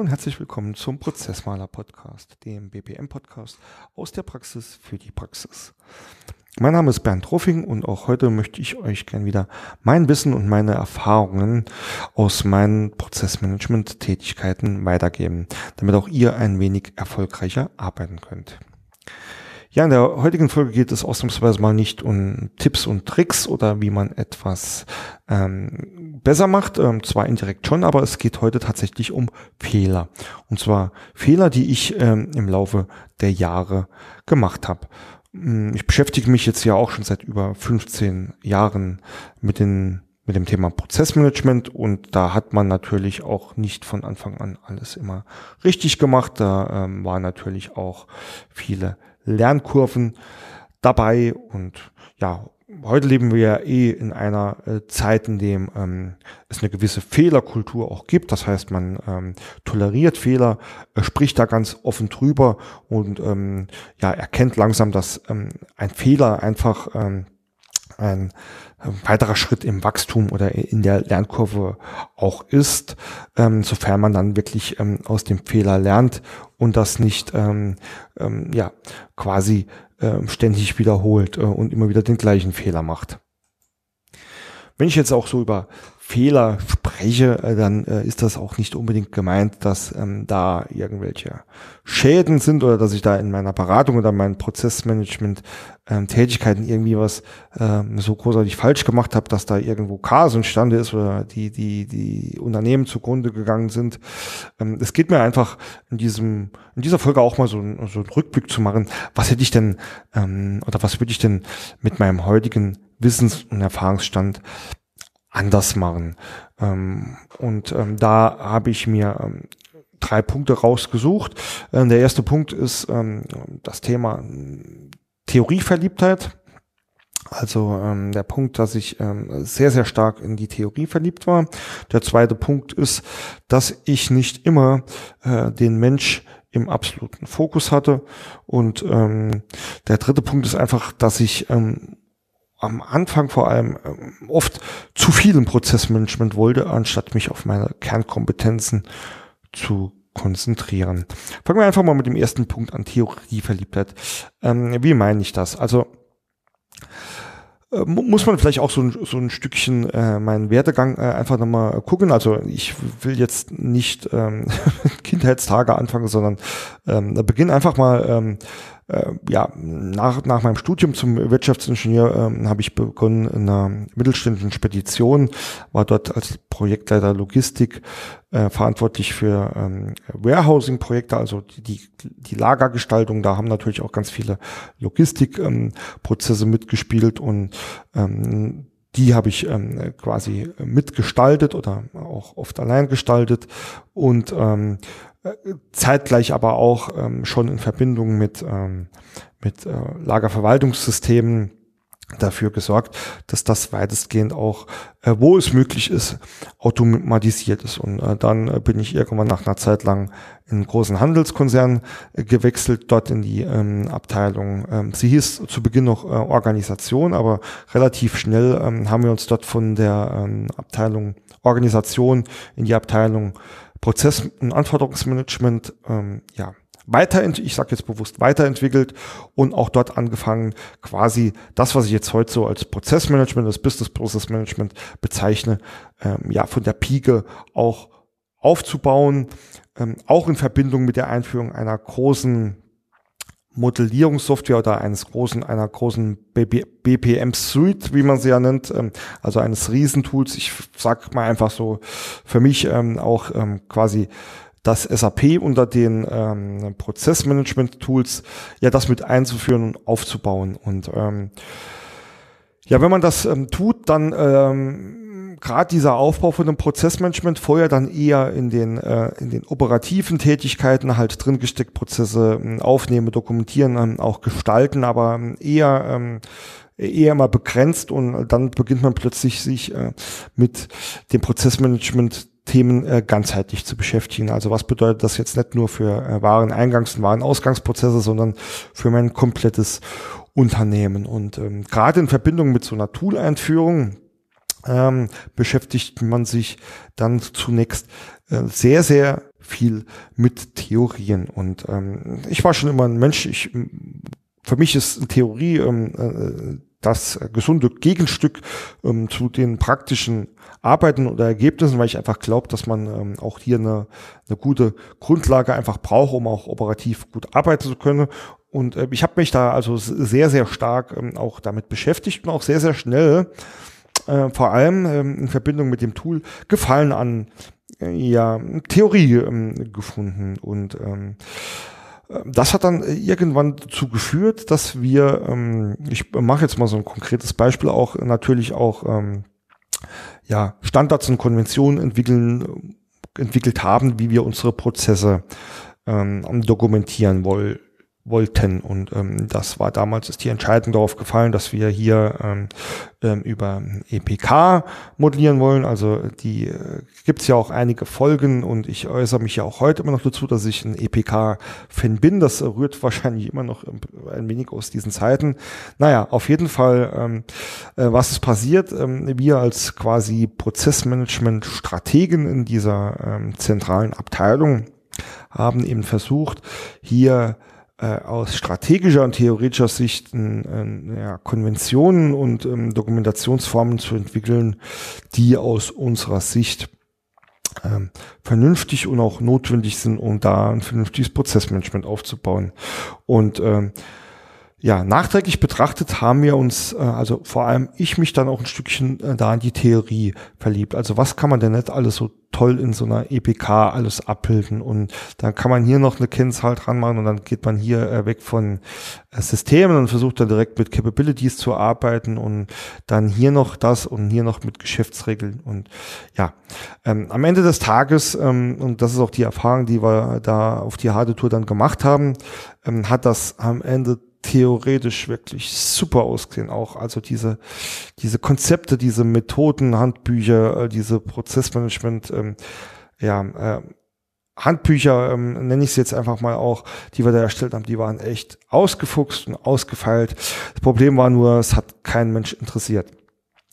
Und herzlich willkommen zum Prozessmaler Podcast, dem BPM Podcast aus der Praxis für die Praxis. Mein Name ist Bernd Ruffing und auch heute möchte ich euch gern wieder mein Wissen und meine Erfahrungen aus meinen Prozessmanagement-Tätigkeiten weitergeben, damit auch ihr ein wenig erfolgreicher arbeiten könnt. Ja, in der heutigen Folge geht es ausnahmsweise mal nicht um Tipps und Tricks oder wie man etwas ähm, besser macht. Ähm, zwar indirekt schon, aber es geht heute tatsächlich um Fehler. Und zwar Fehler, die ich ähm, im Laufe der Jahre gemacht habe. Hm, ich beschäftige mich jetzt ja auch schon seit über 15 Jahren mit den mit dem Thema Prozessmanagement und da hat man natürlich auch nicht von Anfang an alles immer richtig gemacht. Da ähm, waren natürlich auch viele Lernkurven dabei und ja, heute leben wir ja eh in einer äh, Zeit, in dem ähm, es eine gewisse Fehlerkultur auch gibt. Das heißt, man ähm, toleriert Fehler, äh, spricht da ganz offen drüber und ähm, ja, erkennt langsam, dass ähm, ein Fehler einfach ähm, ein weiterer Schritt im Wachstum oder in der Lernkurve auch ist, ähm, sofern man dann wirklich ähm, aus dem Fehler lernt und das nicht ähm, ähm, ja quasi ähm, ständig wiederholt äh, und immer wieder den gleichen Fehler macht. Wenn ich jetzt auch so über Fehler spreche, äh, dann äh, ist das auch nicht unbedingt gemeint, dass ähm, da irgendwelche Schäden sind oder dass ich da in meiner Beratung oder meinen Prozessmanagement ähm, Tätigkeiten irgendwie was ähm, so großartig falsch gemacht habe, dass da irgendwo Chaos entstanden ist oder die die die Unternehmen zugrunde gegangen sind. Ähm, es geht mir einfach in diesem in dieser Folge auch mal so, so einen Rückblick zu machen. Was hätte ich denn ähm, oder was würde ich denn mit meinem heutigen Wissens- und Erfahrungsstand anders machen. Ähm, und ähm, da habe ich mir ähm, drei Punkte rausgesucht. Ähm, der erste Punkt ist ähm, das Thema Theorieverliebtheit. Also ähm, der Punkt, dass ich ähm, sehr, sehr stark in die Theorie verliebt war. Der zweite Punkt ist, dass ich nicht immer äh, den Mensch im absoluten Fokus hatte. Und ähm, der dritte Punkt ist einfach, dass ich ähm, am Anfang vor allem ähm, oft zu viel im Prozessmanagement wollte, anstatt mich auf meine Kernkompetenzen zu konzentrieren. Fangen wir einfach mal mit dem ersten Punkt an, Theorieverliebtheit. Ähm, wie meine ich das? Also äh, muss man vielleicht auch so ein, so ein Stückchen äh, meinen Werdegang äh, einfach nochmal gucken. Also ich will jetzt nicht ähm, Kindheitstage anfangen, sondern ähm, beginn einfach mal ähm, äh, ja, nach, nach meinem Studium zum Wirtschaftsingenieur ähm, habe ich begonnen in einer mittelständischen Spedition, war dort als Projektleiter Logistik äh, verantwortlich für ähm, Warehousing-Projekte, also die, die, die Lagergestaltung. Da haben natürlich auch ganz viele Logistikprozesse ähm, mitgespielt und ähm, die habe ich ähm, quasi mitgestaltet oder auch oft allein gestaltet und ähm, zeitgleich aber auch ähm, schon in Verbindung mit, ähm, mit äh, Lagerverwaltungssystemen dafür gesorgt, dass das weitestgehend auch, äh, wo es möglich ist, automatisiert ist. Und äh, dann äh, bin ich irgendwann nach einer Zeit lang in einen großen Handelskonzern äh, gewechselt, dort in die ähm, Abteilung. Ähm, sie hieß zu Beginn noch äh, Organisation, aber relativ schnell ähm, haben wir uns dort von der ähm, Abteilung Organisation in die Abteilung Prozess- und Anforderungsmanagement ähm, ja, weiterentwickelt, ich sage jetzt bewusst weiterentwickelt und auch dort angefangen, quasi das, was ich jetzt heute so als Prozessmanagement, das Business Process Management bezeichne, ähm, ja, von der Pike auch aufzubauen, ähm, auch in Verbindung mit der Einführung einer großen Modellierungssoftware oder eines großen, einer großen BPM Suite, wie man sie ja nennt, ähm, also eines Riesentools. Ich sag mal einfach so für mich ähm, auch ähm, quasi das SAP unter den Prozessmanagement-Tools, ja, das mit einzuführen und aufzubauen. Und ja, wenn man das tut, dann gerade dieser Aufbau von dem Prozessmanagement vorher dann eher in den, äh, in den operativen Tätigkeiten halt drin gesteckt, Prozesse äh, aufnehmen, dokumentieren, äh, auch gestalten, aber ähm, eher ähm, eher mal begrenzt und dann beginnt man plötzlich sich äh, mit dem Prozessmanagement Themen äh, ganzheitlich zu beschäftigen. Also was bedeutet das jetzt nicht nur für äh, Wareneingangs- und Warenausgangsprozesse, sondern für mein komplettes Unternehmen. Und ähm, gerade in Verbindung mit so einer Tool-Einführung, ähm, beschäftigt man sich dann zunächst äh, sehr, sehr viel mit Theorien. Und ähm, ich war schon immer ein Mensch, ich, für mich ist Theorie ähm, äh, das gesunde Gegenstück ähm, zu den praktischen Arbeiten oder Ergebnissen, weil ich einfach glaube, dass man ähm, auch hier eine, eine gute Grundlage einfach braucht, um auch operativ gut arbeiten zu können. Und äh, ich habe mich da also sehr, sehr stark ähm, auch damit beschäftigt und auch sehr, sehr schnell, äh, vor allem ähm, in Verbindung mit dem Tool, Gefallen an äh, ja, Theorie ähm, gefunden. Und ähm, das hat dann irgendwann dazu geführt, dass wir, ähm, ich mache jetzt mal so ein konkretes Beispiel auch, natürlich auch ähm, ja, Standards und Konventionen entwickeln, entwickelt haben, wie wir unsere Prozesse ähm, dokumentieren wollen wollten. Und ähm, das war damals ist die Entscheidung darauf gefallen, dass wir hier ähm, ähm, über EPK modellieren wollen. Also die äh, gibt es ja auch einige Folgen und ich äußere mich ja auch heute immer noch dazu, dass ich ein EPK-Fan bin. Das rührt wahrscheinlich immer noch ein wenig aus diesen Zeiten. Naja, auf jeden Fall, ähm, äh, was ist passiert? Ähm, wir als quasi Prozessmanagement-Strategen in dieser ähm, zentralen Abteilung haben eben versucht, hier aus strategischer und theoretischer Sicht äh, ja, Konventionen und ähm, Dokumentationsformen zu entwickeln, die aus unserer Sicht ähm, vernünftig und auch notwendig sind, um da ein vernünftiges Prozessmanagement aufzubauen. Und ähm, ja, nachträglich betrachtet haben wir uns, äh, also vor allem ich mich dann auch ein Stückchen äh, da in die Theorie verliebt. Also was kann man denn nicht alles so toll in so einer EPK alles abbilden und dann kann man hier noch eine Kennzahl dran machen und dann geht man hier äh, weg von äh, Systemen und versucht dann direkt mit Capabilities zu arbeiten und dann hier noch das und hier noch mit Geschäftsregeln und ja, ähm, am Ende des Tages ähm, und das ist auch die Erfahrung, die wir da auf die harte Tour dann gemacht haben, ähm, hat das am Ende theoretisch wirklich super ausgesehen auch. Also diese, diese Konzepte, diese Methoden, Handbücher, äh, diese Prozessmanagement, ähm, ja, äh, Handbücher, ähm, nenne ich es jetzt einfach mal auch, die wir da erstellt haben, die waren echt ausgefuchst und ausgefeilt. Das Problem war nur, es hat kein Mensch interessiert.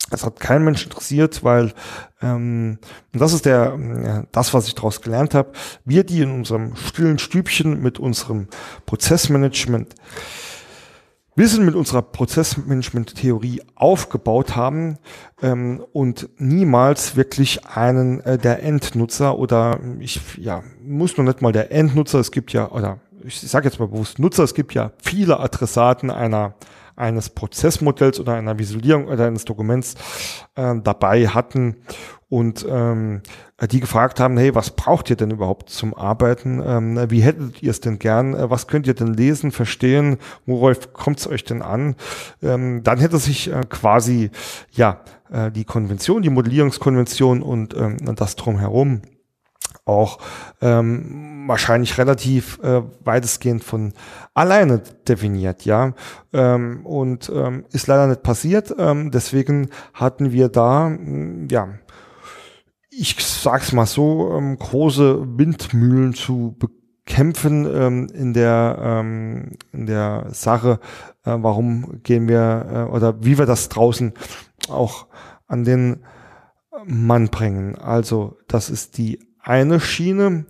Es hat kein Mensch interessiert, weil ähm, das ist der ja, das, was ich daraus gelernt habe. Wir, die in unserem stillen Stübchen mit unserem Prozessmanagement wir sind mit unserer Prozessmanagement-Theorie aufgebaut haben ähm, und niemals wirklich einen äh, der Endnutzer oder ich ja muss noch nicht mal der Endnutzer, es gibt ja oder ich sage jetzt mal bewusst Nutzer, es gibt ja viele Adressaten einer eines Prozessmodells oder einer Visualisierung oder eines Dokuments äh, dabei hatten und ähm, die gefragt haben, hey, was braucht ihr denn überhaupt zum Arbeiten? Ähm, wie hättet ihr es denn gern? Äh, was könnt ihr denn lesen, verstehen? Worauf kommt es euch denn an? Ähm, dann hätte sich äh, quasi ja äh, die Konvention, die Modellierungskonvention und ähm, das drumherum auch ähm, wahrscheinlich relativ äh, weitestgehend von alleine definiert, ja. Ähm, und ähm, ist leider nicht passiert. Ähm, deswegen hatten wir da, ja, ich sag's mal so, ähm, große Windmühlen zu bekämpfen ähm, in der ähm, in der Sache, äh, warum gehen wir äh, oder wie wir das draußen auch an den Mann bringen. Also das ist die eine Schiene,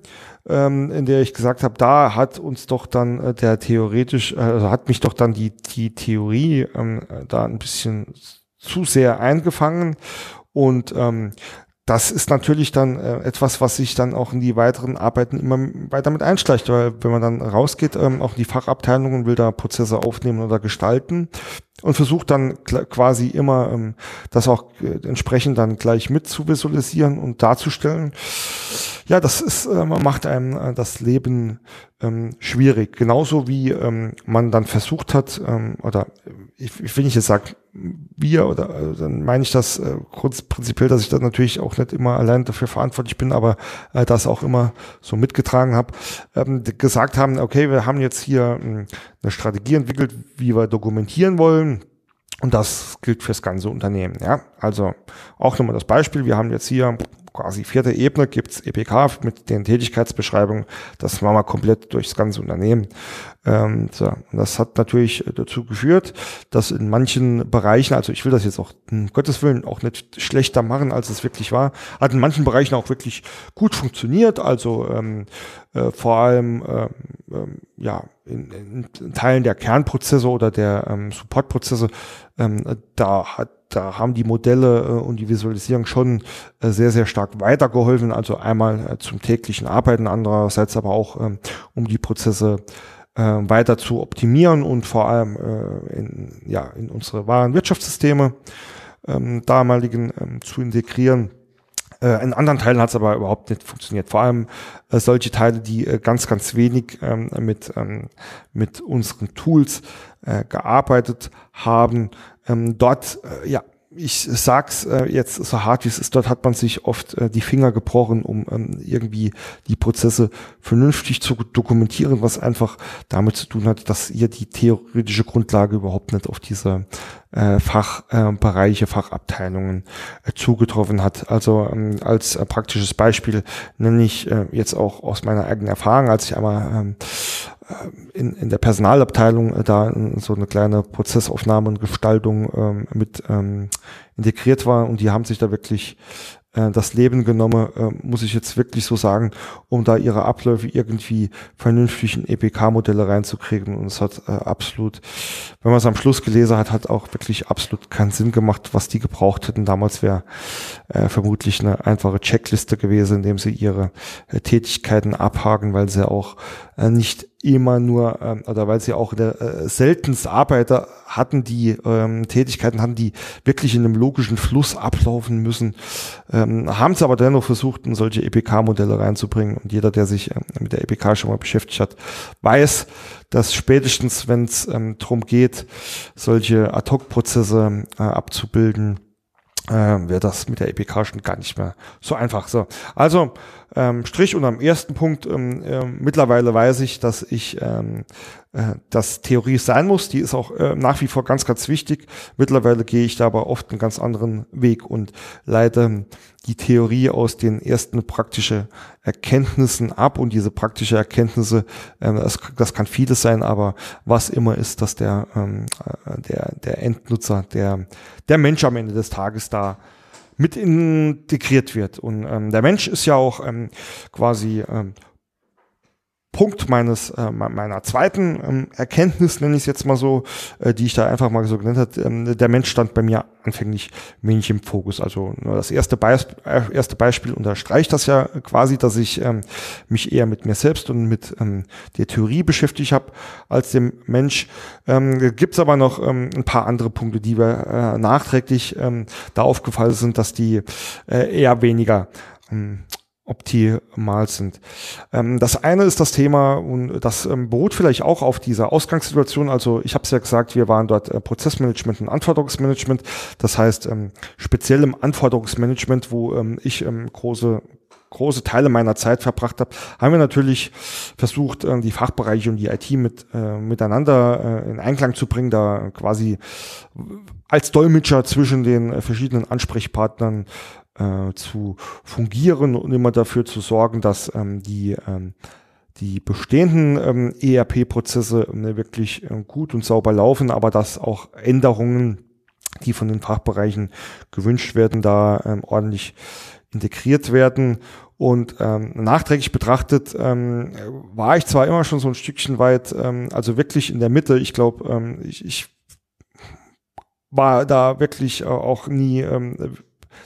ähm, in der ich gesagt habe, da hat uns doch dann äh, der theoretisch, äh, also hat mich doch dann die die Theorie ähm, da ein bisschen zu sehr eingefangen und ähm, das ist natürlich dann äh, etwas, was sich dann auch in die weiteren Arbeiten immer weiter mit einschleicht, weil wenn man dann rausgeht, ähm, auch in die Fachabteilung und will da Prozesse aufnehmen oder gestalten und versucht dann quasi immer ähm, das auch äh, entsprechend dann gleich mit zu visualisieren und darzustellen. Ja, das ist, äh, macht einem äh, das Leben ähm, schwierig. Genauso wie ähm, man dann versucht hat, ähm, oder ich, ich will nicht jetzt sagen, wir oder äh, dann meine ich das äh, kurz prinzipiell, dass ich da natürlich auch nicht immer allein dafür verantwortlich bin, aber äh, das auch immer so mitgetragen habe, ähm, gesagt haben, okay, wir haben jetzt hier äh, eine Strategie entwickelt, wie wir dokumentieren wollen. Und das gilt fürs ganze Unternehmen. Ja, also auch nochmal das Beispiel. Wir haben jetzt hier quasi vierte Ebene gibt's EPK mit den Tätigkeitsbeschreibungen. Das machen wir komplett durchs ganze Unternehmen. Ähm, so. Das hat natürlich dazu geführt, dass in manchen Bereichen, also ich will das jetzt auch um Gottes Willen auch nicht schlechter machen, als es wirklich war, hat in manchen Bereichen auch wirklich gut funktioniert. Also ähm, äh, vor allem ähm, ähm, ja in, in, Teilen der Kernprozesse oder der ähm, Supportprozesse, ähm, da hat da haben die Modelle äh, und die Visualisierung schon äh, sehr, sehr stark weitergeholfen. Also einmal äh, zum täglichen Arbeiten, andererseits aber auch, ähm, um die Prozesse äh, weiter zu optimieren und vor allem äh, in, ja, in unsere wahren Wirtschaftssysteme ähm, damaligen ähm, zu integrieren. Äh, in anderen Teilen hat es aber überhaupt nicht funktioniert. Vor allem äh, solche Teile, die äh, ganz, ganz wenig ähm, mit, ähm, mit unseren Tools äh, gearbeitet haben. Ähm, dort, äh, ja, ich sag's äh, jetzt so hart wie es ist, dort hat man sich oft äh, die Finger gebrochen, um ähm, irgendwie die Prozesse vernünftig zu dokumentieren, was einfach damit zu tun hat, dass ihr die theoretische Grundlage überhaupt nicht auf diese äh, Fachbereiche, äh, Fachabteilungen äh, zugetroffen hat. Also ähm, als äh, praktisches Beispiel nenne ich äh, jetzt auch aus meiner eigenen Erfahrung, als ich einmal ähm, äh, in, in der Personalabteilung äh, da so eine kleine Prozessaufnahme und Gestaltung ähm, mit ähm, integriert war und die haben sich da wirklich äh, das Leben genommen, äh, muss ich jetzt wirklich so sagen, um da ihre Abläufe irgendwie vernünftig in EPK-Modelle reinzukriegen. Und es hat äh, absolut, wenn man es am Schluss gelesen hat, hat auch wirklich absolut keinen Sinn gemacht, was die gebraucht hätten. Damals wäre äh, vermutlich eine einfache Checkliste gewesen, in dem sie ihre äh, Tätigkeiten abhaken, weil sie auch äh, nicht immer nur, ähm, oder weil sie auch der, äh, seltenst Arbeiter hatten, die ähm, Tätigkeiten hatten, die wirklich in einem logischen Fluss ablaufen müssen, ähm, haben sie aber dennoch versucht, in solche EPK-Modelle reinzubringen. Und jeder, der sich ähm, mit der EPK schon mal beschäftigt hat, weiß, dass spätestens, wenn es ähm, darum geht, solche Ad-Hoc-Prozesse äh, abzubilden, äh, wäre das mit der EPK schon gar nicht mehr so einfach. So, also ähm, Strich und am ersten Punkt, ähm, äh, mittlerweile weiß ich, dass ich ähm, äh, dass Theorie sein muss. Die ist auch äh, nach wie vor ganz, ganz wichtig. Mittlerweile gehe ich da aber oft einen ganz anderen Weg und leite die Theorie aus den ersten praktischen Erkenntnissen ab und diese praktische Erkenntnisse, äh, das, das kann vieles sein, aber was immer ist, dass der, ähm, äh, der, der Endnutzer, der, der Mensch am Ende des Tages da mit integriert wird. Und ähm, der Mensch ist ja auch ähm, quasi ähm, Punkt meines äh, meiner zweiten ähm, Erkenntnis, nenne ich es jetzt mal so, äh, die ich da einfach mal so genannt habe. Ähm, der Mensch stand bei mir anfänglich wenig im Fokus. Also das erste, Beis äh, erste Beispiel unterstreicht das ja quasi, dass ich ähm, mich eher mit mir selbst und mit ähm, der Theorie beschäftigt habe als dem Mensch. Ähm, Gibt aber noch ähm, ein paar andere Punkte, die wir äh, nachträglich ähm, da aufgefallen sind, dass die äh, eher weniger ähm, optimal sind. Ähm, das eine ist das Thema, und das ähm, beruht vielleicht auch auf dieser Ausgangssituation. Also ich habe es ja gesagt, wir waren dort äh, Prozessmanagement und Anforderungsmanagement. Das heißt, ähm, speziell im Anforderungsmanagement, wo ähm, ich ähm, große große Teile meiner Zeit verbracht habe, haben wir natürlich versucht, äh, die Fachbereiche und die IT mit, äh, miteinander äh, in Einklang zu bringen, da quasi als Dolmetscher zwischen den äh, verschiedenen Ansprechpartnern äh, zu fungieren und immer dafür zu sorgen, dass ähm, die ähm, die bestehenden ähm, ERP-Prozesse äh, wirklich äh, gut und sauber laufen, aber dass auch Änderungen, die von den Fachbereichen gewünscht werden, da ähm, ordentlich integriert werden. Und ähm, nachträglich betrachtet ähm, war ich zwar immer schon so ein Stückchen weit, ähm, also wirklich in der Mitte. Ich glaube, ähm, ich, ich war da wirklich äh, auch nie ähm,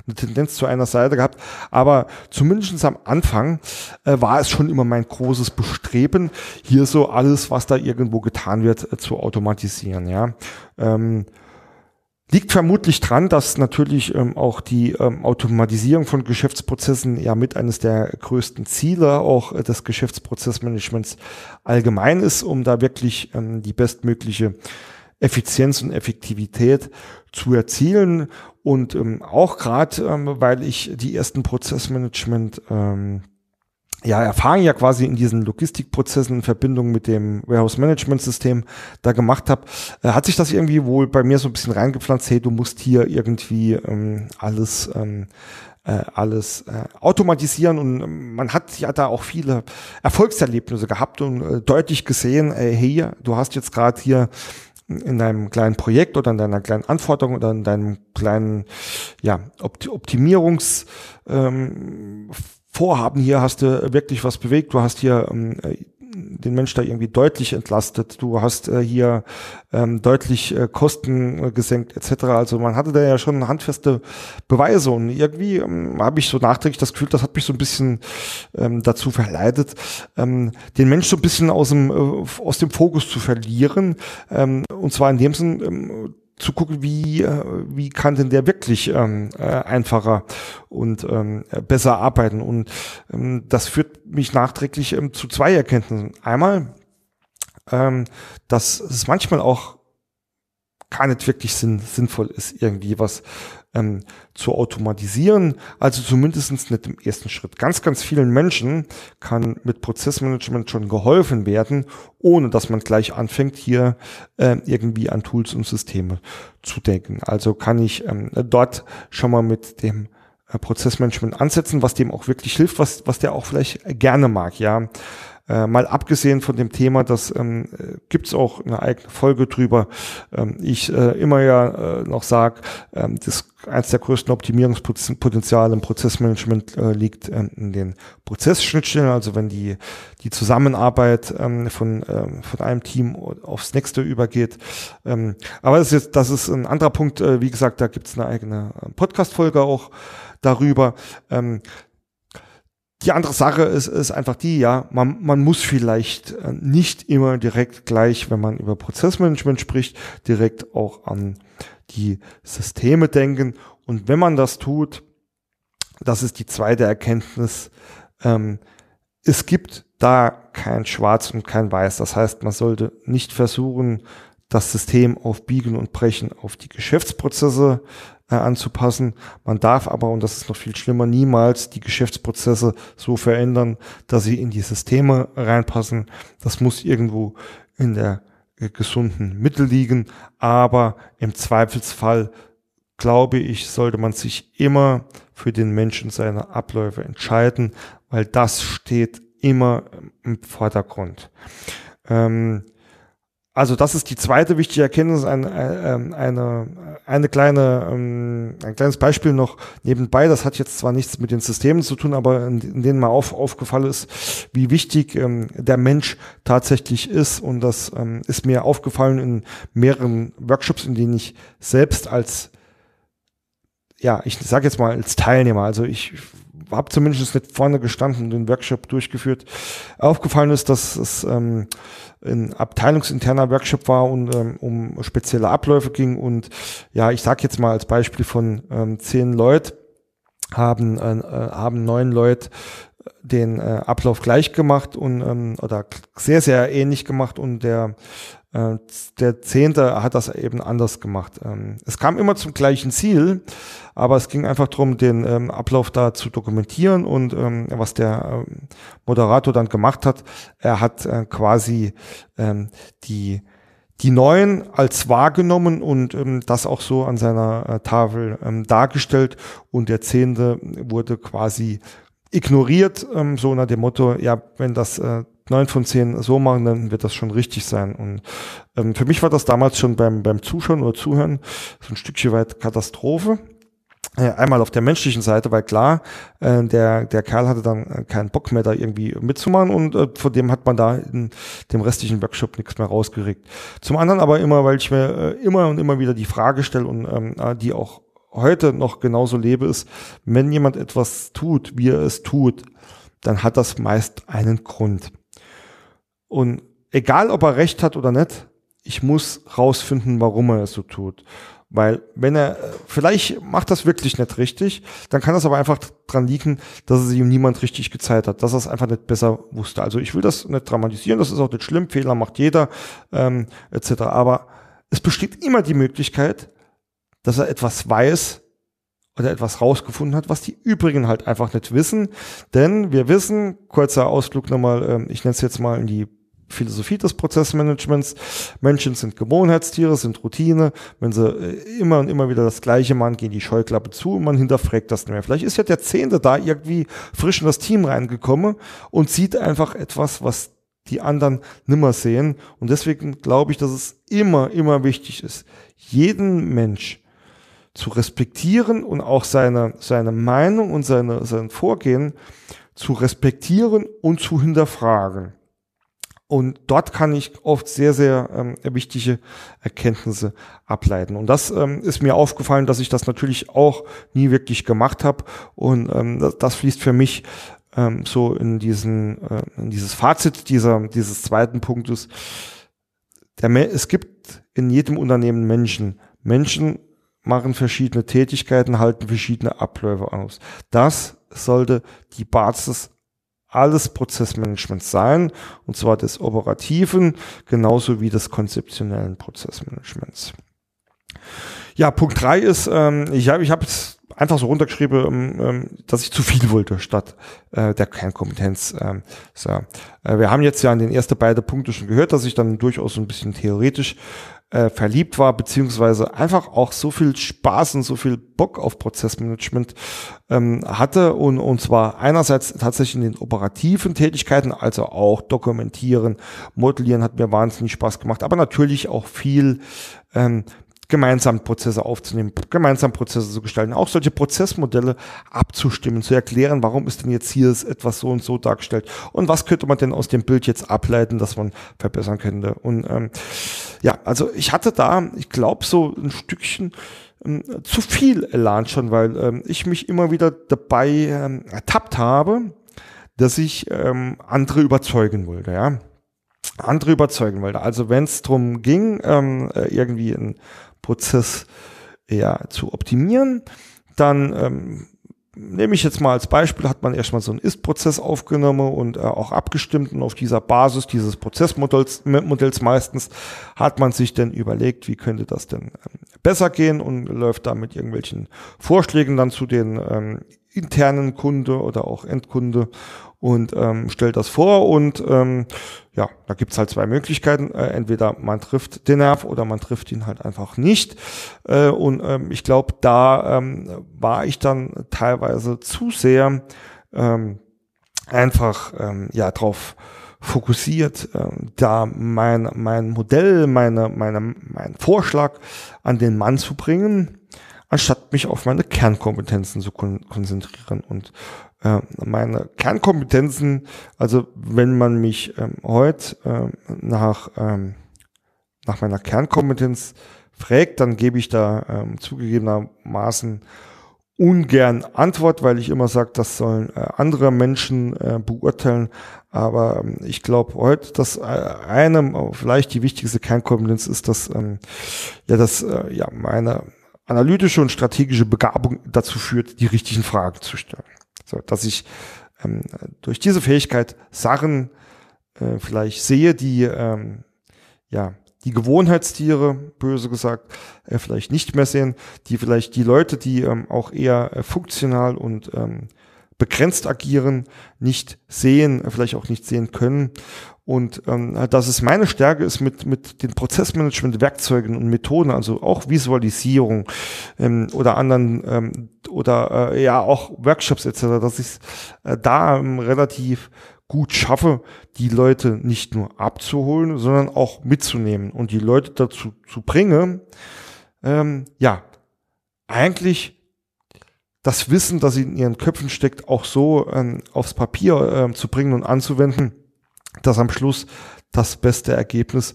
eine Tendenz zu einer Seite gehabt. Aber zumindest am Anfang äh, war es schon immer mein großes Bestreben, hier so alles, was da irgendwo getan wird, äh, zu automatisieren. Ja. Ähm, Liegt vermutlich dran, dass natürlich ähm, auch die ähm, Automatisierung von Geschäftsprozessen ja mit eines der größten Ziele auch äh, des Geschäftsprozessmanagements allgemein ist, um da wirklich ähm, die bestmögliche Effizienz und Effektivität zu erzielen. Und ähm, auch gerade, ähm, weil ich die ersten Prozessmanagement ähm, ja, Erfahrung ja quasi in diesen Logistikprozessen in Verbindung mit dem Warehouse Management System da gemacht habe, äh, hat sich das irgendwie wohl bei mir so ein bisschen reingepflanzt, hey, du musst hier irgendwie ähm, alles ähm, äh, alles äh, automatisieren und ähm, man hat ja da auch viele Erfolgserlebnisse gehabt und äh, deutlich gesehen, äh, hey, du hast jetzt gerade hier in deinem kleinen Projekt oder in deiner kleinen Anforderung oder in deinem kleinen ja, Optimierungs ähm, hier hast du wirklich was bewegt. Du hast hier ähm, den Mensch da irgendwie deutlich entlastet. Du hast äh, hier ähm, deutlich äh, Kosten äh, gesenkt etc. Also man hatte da ja schon handfeste Beweise und irgendwie ähm, habe ich so nachträglich das Gefühl, das hat mich so ein bisschen ähm, dazu verleitet, ähm, den Mensch so ein bisschen aus dem äh, aus dem Fokus zu verlieren. Ähm, und zwar in dem Sinn, ähm, zu gucken, wie, äh, wie kann denn der wirklich ähm, äh, einfacher und ähm, besser arbeiten. Und ähm, das führt mich nachträglich ähm, zu zwei Erkenntnissen. Einmal, ähm, dass es manchmal auch gar nicht wirklich sinn, sinnvoll ist, irgendwie was ähm, zu automatisieren, also zumindest nicht im ersten Schritt. Ganz, ganz vielen Menschen kann mit Prozessmanagement schon geholfen werden, ohne dass man gleich anfängt, hier äh, irgendwie an Tools und Systeme zu denken. Also kann ich ähm, dort schon mal mit dem äh, Prozessmanagement ansetzen, was dem auch wirklich hilft, was, was der auch vielleicht gerne mag, ja. Äh, mal abgesehen von dem Thema, das ähm, gibt auch eine eigene Folge drüber. Ähm, ich äh, immer ja äh, noch sage, ähm, das eines der größten Optimierungspotenziale im Prozessmanagement äh, liegt ähm, in den Prozessschnittstellen, also wenn die, die Zusammenarbeit ähm, von, ähm, von einem Team aufs nächste übergeht. Ähm, aber das ist jetzt, das ist ein anderer Punkt. Äh, wie gesagt, da gibt es eine eigene äh, Podcast-Folge auch darüber. Die andere Sache ist, ist einfach die, ja, man, man muss vielleicht äh, nicht immer direkt gleich, wenn man über Prozessmanagement spricht, direkt auch an die Systeme denken. Und wenn man das tut, das ist die zweite Erkenntnis, ähm, es gibt da kein Schwarz und kein Weiß. Das heißt, man sollte nicht versuchen, das System auf Biegen und Brechen auf die Geschäftsprozesse äh, anzupassen. Man darf aber, und das ist noch viel schlimmer, niemals die Geschäftsprozesse so verändern, dass sie in die Systeme reinpassen. Das muss irgendwo in der äh, gesunden Mitte liegen. Aber im Zweifelsfall, glaube ich, sollte man sich immer für den Menschen seine Abläufe entscheiden, weil das steht immer im Vordergrund. Ähm, also das ist die zweite wichtige Erkenntnis, eine, ähm, eine, eine kleine, ähm, ein kleines Beispiel noch nebenbei. Das hat jetzt zwar nichts mit den Systemen zu tun, aber in, denen mal auf, aufgefallen ist, wie wichtig ähm, der Mensch tatsächlich ist. Und das ist mir aufgefallen in mehreren Workshops, in denen ich selbst als, ja, ich sage jetzt mal als Teilnehmer, also ich habe zumindest nicht vorne gestanden und den Workshop durchgeführt. Aufgefallen ist, dass es ähm, ein abteilungsinterner Workshop war und ähm, um spezielle Abläufe ging. Und ja, ich sage jetzt mal als Beispiel von ähm, zehn Leuten haben, äh, äh, haben neun Leute den äh, Ablauf gleich gemacht und ähm, oder sehr, sehr ähnlich gemacht und der äh, der Zehnte hat das eben anders gemacht. Ähm, es kam immer zum gleichen Ziel, aber es ging einfach darum, den ähm, Ablauf da zu dokumentieren und ähm, was der Moderator dann gemacht hat, er hat äh, quasi die die neuen als wahrgenommen und ähm, das auch so an seiner äh, Tafel ähm, dargestellt und der Zehnte wurde quasi ignoriert, ähm, so nach dem Motto, ja, wenn das äh, neun von zehn so machen, dann wird das schon richtig sein. Und ähm, für mich war das damals schon beim, beim Zuschauen oder Zuhören so ein Stückchen weit Katastrophe. Äh, einmal auf der menschlichen Seite, weil klar, äh, der, der Kerl hatte dann äh, keinen Bock mehr da irgendwie mitzumachen und äh, von dem hat man da in dem restlichen Workshop nichts mehr rausgeregt. Zum anderen aber immer, weil ich mir äh, immer und immer wieder die Frage stelle und ähm, äh, die auch heute noch genauso lebe, ist, wenn jemand etwas tut, wie er es tut, dann hat das meist einen Grund. Und egal, ob er recht hat oder nicht, ich muss rausfinden, warum er es so tut. Weil wenn er, vielleicht macht das wirklich nicht richtig, dann kann das aber einfach dran liegen, dass es ihm niemand richtig gezeigt hat, dass er es einfach nicht besser wusste. Also ich will das nicht dramatisieren, das ist auch nicht schlimm, Fehler macht jeder, ähm, etc. Aber es besteht immer die Möglichkeit, dass er etwas weiß oder etwas rausgefunden hat, was die übrigen halt einfach nicht wissen. Denn wir wissen, kurzer Ausflug nochmal, ähm, ich nenne es jetzt mal in die Philosophie des Prozessmanagements. Menschen sind Gewohnheitstiere, sind Routine. Wenn sie äh, immer und immer wieder das Gleiche machen, gehen die Scheuklappe zu und man hinterfragt das nicht mehr. Vielleicht ist ja der Zehnte da irgendwie frisch in das Team reingekommen und sieht einfach etwas, was die anderen nimmer sehen. Und deswegen glaube ich, dass es immer, immer wichtig ist, jeden Mensch zu respektieren und auch seine, seine Meinung und seine, sein Vorgehen zu respektieren und zu hinterfragen. Und dort kann ich oft sehr, sehr ähm, wichtige Erkenntnisse ableiten. Und das ähm, ist mir aufgefallen, dass ich das natürlich auch nie wirklich gemacht habe. Und ähm, das, das fließt für mich ähm, so in diesen, äh, in dieses Fazit dieser, dieses zweiten Punktes. Der, es gibt in jedem Unternehmen Menschen. Menschen machen verschiedene Tätigkeiten, halten verschiedene Abläufe aus. Das sollte die Basis alles Prozessmanagements sein, und zwar des operativen genauso wie des konzeptionellen Prozessmanagements. Ja, Punkt drei ist, ähm, ich habe ich hab einfach so runtergeschrieben, ähm, ähm, dass ich zu viel wollte statt äh, der Kernkompetenz. Ähm, so. Äh, wir haben jetzt ja an den ersten beiden Punkte schon gehört, dass ich dann durchaus so ein bisschen theoretisch äh, verliebt war, beziehungsweise einfach auch so viel Spaß und so viel Bock auf Prozessmanagement ähm, hatte und, und zwar einerseits tatsächlich in den operativen Tätigkeiten, also auch dokumentieren, modellieren hat mir wahnsinnig Spaß gemacht, aber natürlich auch viel ähm, gemeinsam Prozesse aufzunehmen, gemeinsam Prozesse zu gestalten, auch solche Prozessmodelle abzustimmen, zu erklären, warum ist denn jetzt hier etwas so und so dargestellt und was könnte man denn aus dem Bild jetzt ableiten, dass man verbessern könnte. Und ähm, ja, also ich hatte da, ich glaube, so ein Stückchen ähm, zu viel Elan schon, weil ähm, ich mich immer wieder dabei ähm, ertappt habe, dass ich ähm, andere überzeugen wollte, ja andere überzeugen wollte. Also wenn es darum ging, ähm, äh, irgendwie ein Prozess ja, zu optimieren. Dann ähm, nehme ich jetzt mal als Beispiel, hat man erstmal so einen Ist-Prozess aufgenommen und äh, auch abgestimmt und auf dieser Basis dieses Prozessmodells Modells meistens hat man sich dann überlegt, wie könnte das denn ähm, besser gehen und läuft da mit irgendwelchen Vorschlägen dann zu den ähm, internen Kunde oder auch Endkunde und ähm, stellt das vor und ähm, ja, da gibt's halt zwei Möglichkeiten. Äh, entweder man trifft den Nerv oder man trifft ihn halt einfach nicht. Äh, und ähm, ich glaube, da ähm, war ich dann teilweise zu sehr ähm, einfach ähm, ja drauf fokussiert, äh, da mein mein Modell, meine meine mein Vorschlag an den Mann zu bringen anstatt mich auf meine Kernkompetenzen zu kon konzentrieren. Und äh, meine Kernkompetenzen, also wenn man mich ähm, heute äh, nach, ähm, nach meiner Kernkompetenz fragt, dann gebe ich da ähm, zugegebenermaßen ungern Antwort, weil ich immer sage, das sollen äh, andere Menschen äh, beurteilen. Aber ähm, ich glaube heute, dass äh, eine, vielleicht die wichtigste Kernkompetenz ist, dass ähm, ja, dass äh, ja meine analytische und strategische Begabung dazu führt, die richtigen Fragen zu stellen. So, dass ich ähm, durch diese Fähigkeit Sachen äh, vielleicht sehe, die ähm, ja die Gewohnheitstiere, böse gesagt, äh, vielleicht nicht mehr sehen, die vielleicht die Leute, die ähm, auch eher äh, funktional und ähm, begrenzt agieren, nicht sehen, vielleicht auch nicht sehen können. Und ähm, dass es meine Stärke ist mit, mit den Prozessmanagement-Werkzeugen und Methoden, also auch Visualisierung ähm, oder anderen ähm, oder äh, ja auch Workshops etc., dass ich äh, da ähm, relativ gut schaffe, die Leute nicht nur abzuholen, sondern auch mitzunehmen und die Leute dazu zu bringen, ähm, ja, eigentlich das Wissen, das in ihren Köpfen steckt, auch so ähm, aufs Papier äh, zu bringen und anzuwenden, dass am Schluss das beste Ergebnis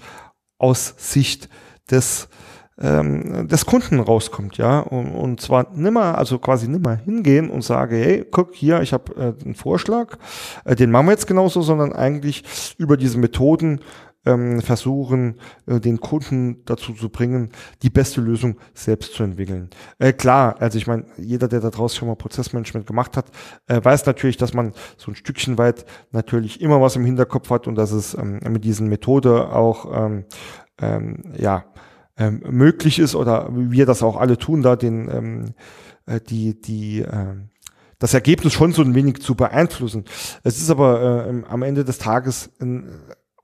aus Sicht des ähm, des Kunden rauskommt, ja, und, und zwar nimmer, also quasi nimmer hingehen und sage, hey, guck hier, ich habe äh, einen Vorschlag, äh, den machen wir jetzt genauso, sondern eigentlich über diese Methoden ähm, versuchen, äh, den Kunden dazu zu bringen, die beste Lösung selbst zu entwickeln. Äh, klar, also ich meine, jeder, der da draußen schon mal Prozessmanagement gemacht hat, äh, weiß natürlich, dass man so ein Stückchen weit natürlich immer was im Hinterkopf hat und dass es ähm, mit diesen Methode auch ähm, ähm, ja ähm, möglich ist oder wir das auch alle tun, da den ähm, äh, die die äh, das Ergebnis schon so ein wenig zu beeinflussen. Es ist aber äh, am Ende des Tages ein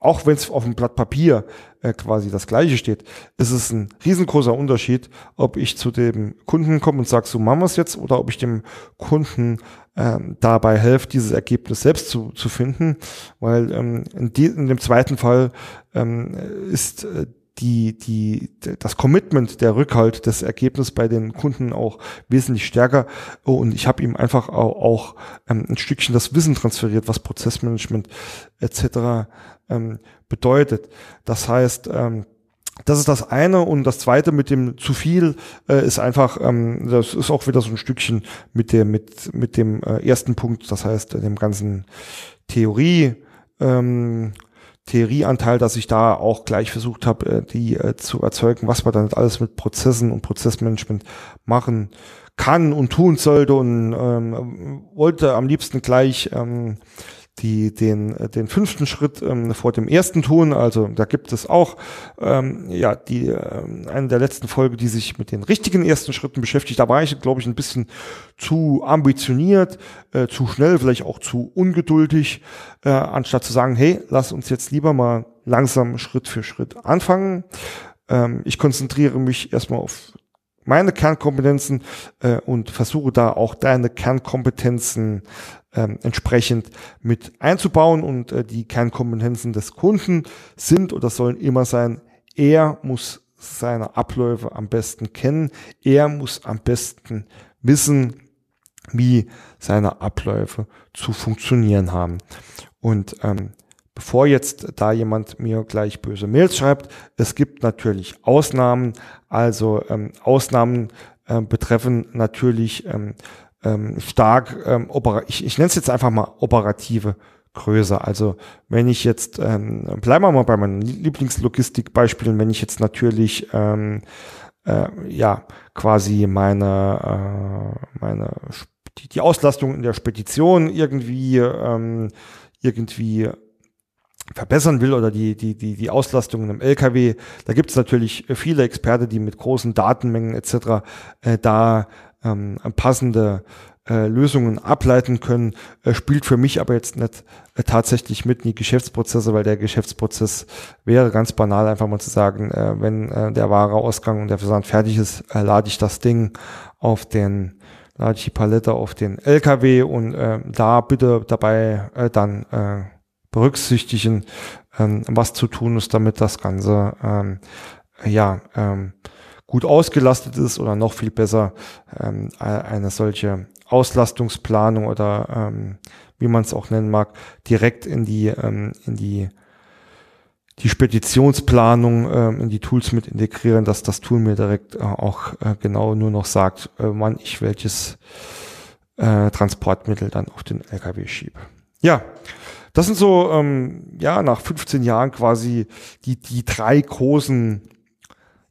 auch wenn es auf dem Blatt Papier äh, quasi das gleiche steht, ist es ein riesengroßer Unterschied, ob ich zu dem Kunden komme und sage, so machen wir es jetzt, oder ob ich dem Kunden ähm, dabei helfe, dieses Ergebnis selbst zu, zu finden. Weil ähm, in, die, in dem zweiten Fall ähm, ist äh, die, die, das Commitment, der Rückhalt des Ergebnisses bei den Kunden auch wesentlich stärker. Und ich habe ihm einfach auch, auch ähm, ein Stückchen das Wissen transferiert, was Prozessmanagement etc. Ähm, bedeutet. Das heißt, ähm, das ist das eine und das zweite mit dem zu viel äh, ist einfach, ähm, das ist auch wieder so ein Stückchen mit dem mit mit dem äh, ersten Punkt, das heißt dem ganzen Theorie ähm, Theorieanteil, dass ich da auch gleich versucht habe, äh, die äh, zu erzeugen, was man dann alles mit Prozessen und Prozessmanagement machen kann und tun sollte und ähm, wollte am liebsten gleich ähm, die den den fünften Schritt ähm, vor dem ersten tun. Also da gibt es auch ähm, ja die äh, eine der letzten Folge, die sich mit den richtigen ersten Schritten beschäftigt. Da war ich, glaube ich, ein bisschen zu ambitioniert, äh, zu schnell, vielleicht auch zu ungeduldig, äh, anstatt zu sagen, hey, lass uns jetzt lieber mal langsam Schritt für Schritt anfangen. Ähm, ich konzentriere mich erstmal auf meine Kernkompetenzen äh, und versuche da auch deine Kernkompetenzen ähm, entsprechend mit einzubauen. Und äh, die Kernkompetenzen des Kunden sind oder sollen immer sein, er muss seine Abläufe am besten kennen, er muss am besten wissen, wie seine Abläufe zu funktionieren haben. Und ähm, bevor jetzt da jemand mir gleich böse Mails schreibt, es gibt natürlich Ausnahmen. Also ähm, Ausnahmen äh, betreffen natürlich ähm, ähm, stark, ähm, ich, ich nenne es jetzt einfach mal operative Größe. Also wenn ich jetzt, ähm, bleiben wir mal bei meinen Lieblingslogistikbeispielen, wenn ich jetzt natürlich ähm, äh, ja quasi meine, äh, meine die, die Auslastung in der Spedition irgendwie ähm, irgendwie verbessern will oder die, die, die, die Auslastung im LKW, da gibt es natürlich viele Experten, die mit großen Datenmengen etc. Äh, da ähm, passende äh, Lösungen ableiten können, äh, spielt für mich aber jetzt nicht äh, tatsächlich mit in die Geschäftsprozesse, weil der Geschäftsprozess wäre ganz banal einfach mal zu sagen, äh, wenn äh, der wahre Ausgang und der Versand fertig ist, äh, lade ich das Ding auf den lade ich die Palette auf den LKW und äh, da bitte dabei äh, dann äh, berücksichtigen, ähm, was zu tun ist, damit das Ganze ähm, ja ähm, gut ausgelastet ist oder noch viel besser ähm, eine solche Auslastungsplanung oder ähm, wie man es auch nennen mag, direkt in die ähm, in die die Speditionsplanung ähm, in die Tools mit integrieren, dass das Tool mir direkt äh, auch äh, genau nur noch sagt, äh, wann ich welches äh, Transportmittel dann auf den LKW schiebe. Ja, das sind so, ähm, ja, nach 15 Jahren quasi die, die drei großen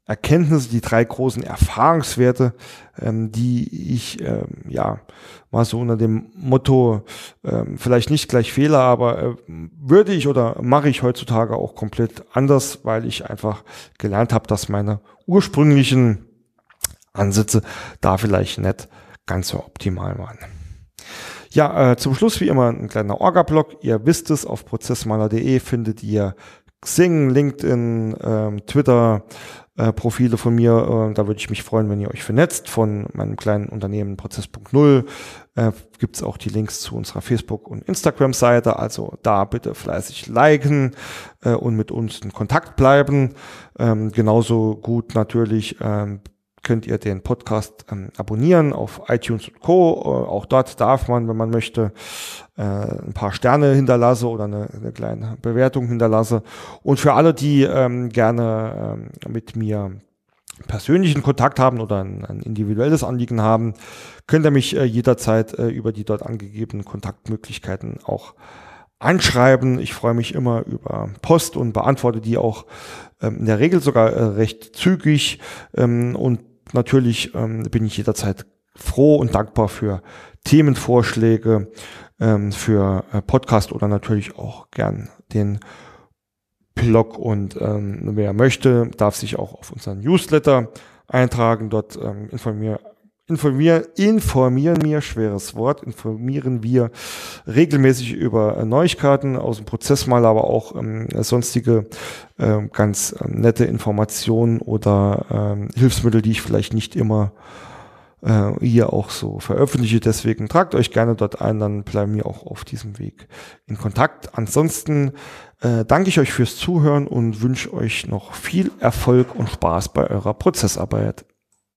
Erkenntnisse, die drei großen Erfahrungswerte, ähm, die ich, ähm, ja, mal so unter dem Motto, ähm, vielleicht nicht gleich Fehler, aber äh, würde ich oder mache ich heutzutage auch komplett anders, weil ich einfach gelernt habe, dass meine ursprünglichen Ansätze da vielleicht nicht ganz so optimal waren. Ja, äh, zum Schluss wie immer ein kleiner Orga-Blog. Ihr wisst es, auf prozessmaler.de findet ihr Xing, LinkedIn, ähm, Twitter, äh, Profile von mir. Äh, da würde ich mich freuen, wenn ihr euch vernetzt. Von meinem kleinen Unternehmen Prozess.0 äh, gibt es auch die Links zu unserer Facebook- und Instagram-Seite. Also da bitte fleißig liken äh, und mit uns in Kontakt bleiben. Ähm, genauso gut natürlich ähm, könnt ihr den Podcast ähm, abonnieren auf iTunes und Co. Äh, auch dort darf man, wenn man möchte, äh, ein paar Sterne hinterlasse oder eine, eine kleine Bewertung hinterlasse. Und für alle, die ähm, gerne ähm, mit mir persönlichen Kontakt haben oder ein, ein, individuelles Anliegen haben, könnt ihr mich äh, jederzeit äh, über die dort angegebenen Kontaktmöglichkeiten auch anschreiben. Ich freue mich immer über Post und beantworte die auch ähm, in der Regel sogar äh, recht zügig ähm, und natürlich ähm, bin ich jederzeit froh und dankbar für Themenvorschläge, ähm, für äh, Podcast oder natürlich auch gern den Blog. Und ähm, wer möchte, darf sich auch auf unseren Newsletter eintragen. Dort ähm, informier informieren, informieren wir, schweres Wort, informieren wir regelmäßig über Neuigkeiten aus dem Prozess mal, aber auch ähm, sonstige äh, ganz äh, nette Informationen oder äh, Hilfsmittel, die ich vielleicht nicht immer äh, hier auch so veröffentliche. Deswegen tragt euch gerne dort ein, dann bleiben wir auch auf diesem Weg in Kontakt. Ansonsten äh, danke ich euch fürs Zuhören und wünsche euch noch viel Erfolg und Spaß bei eurer Prozessarbeit.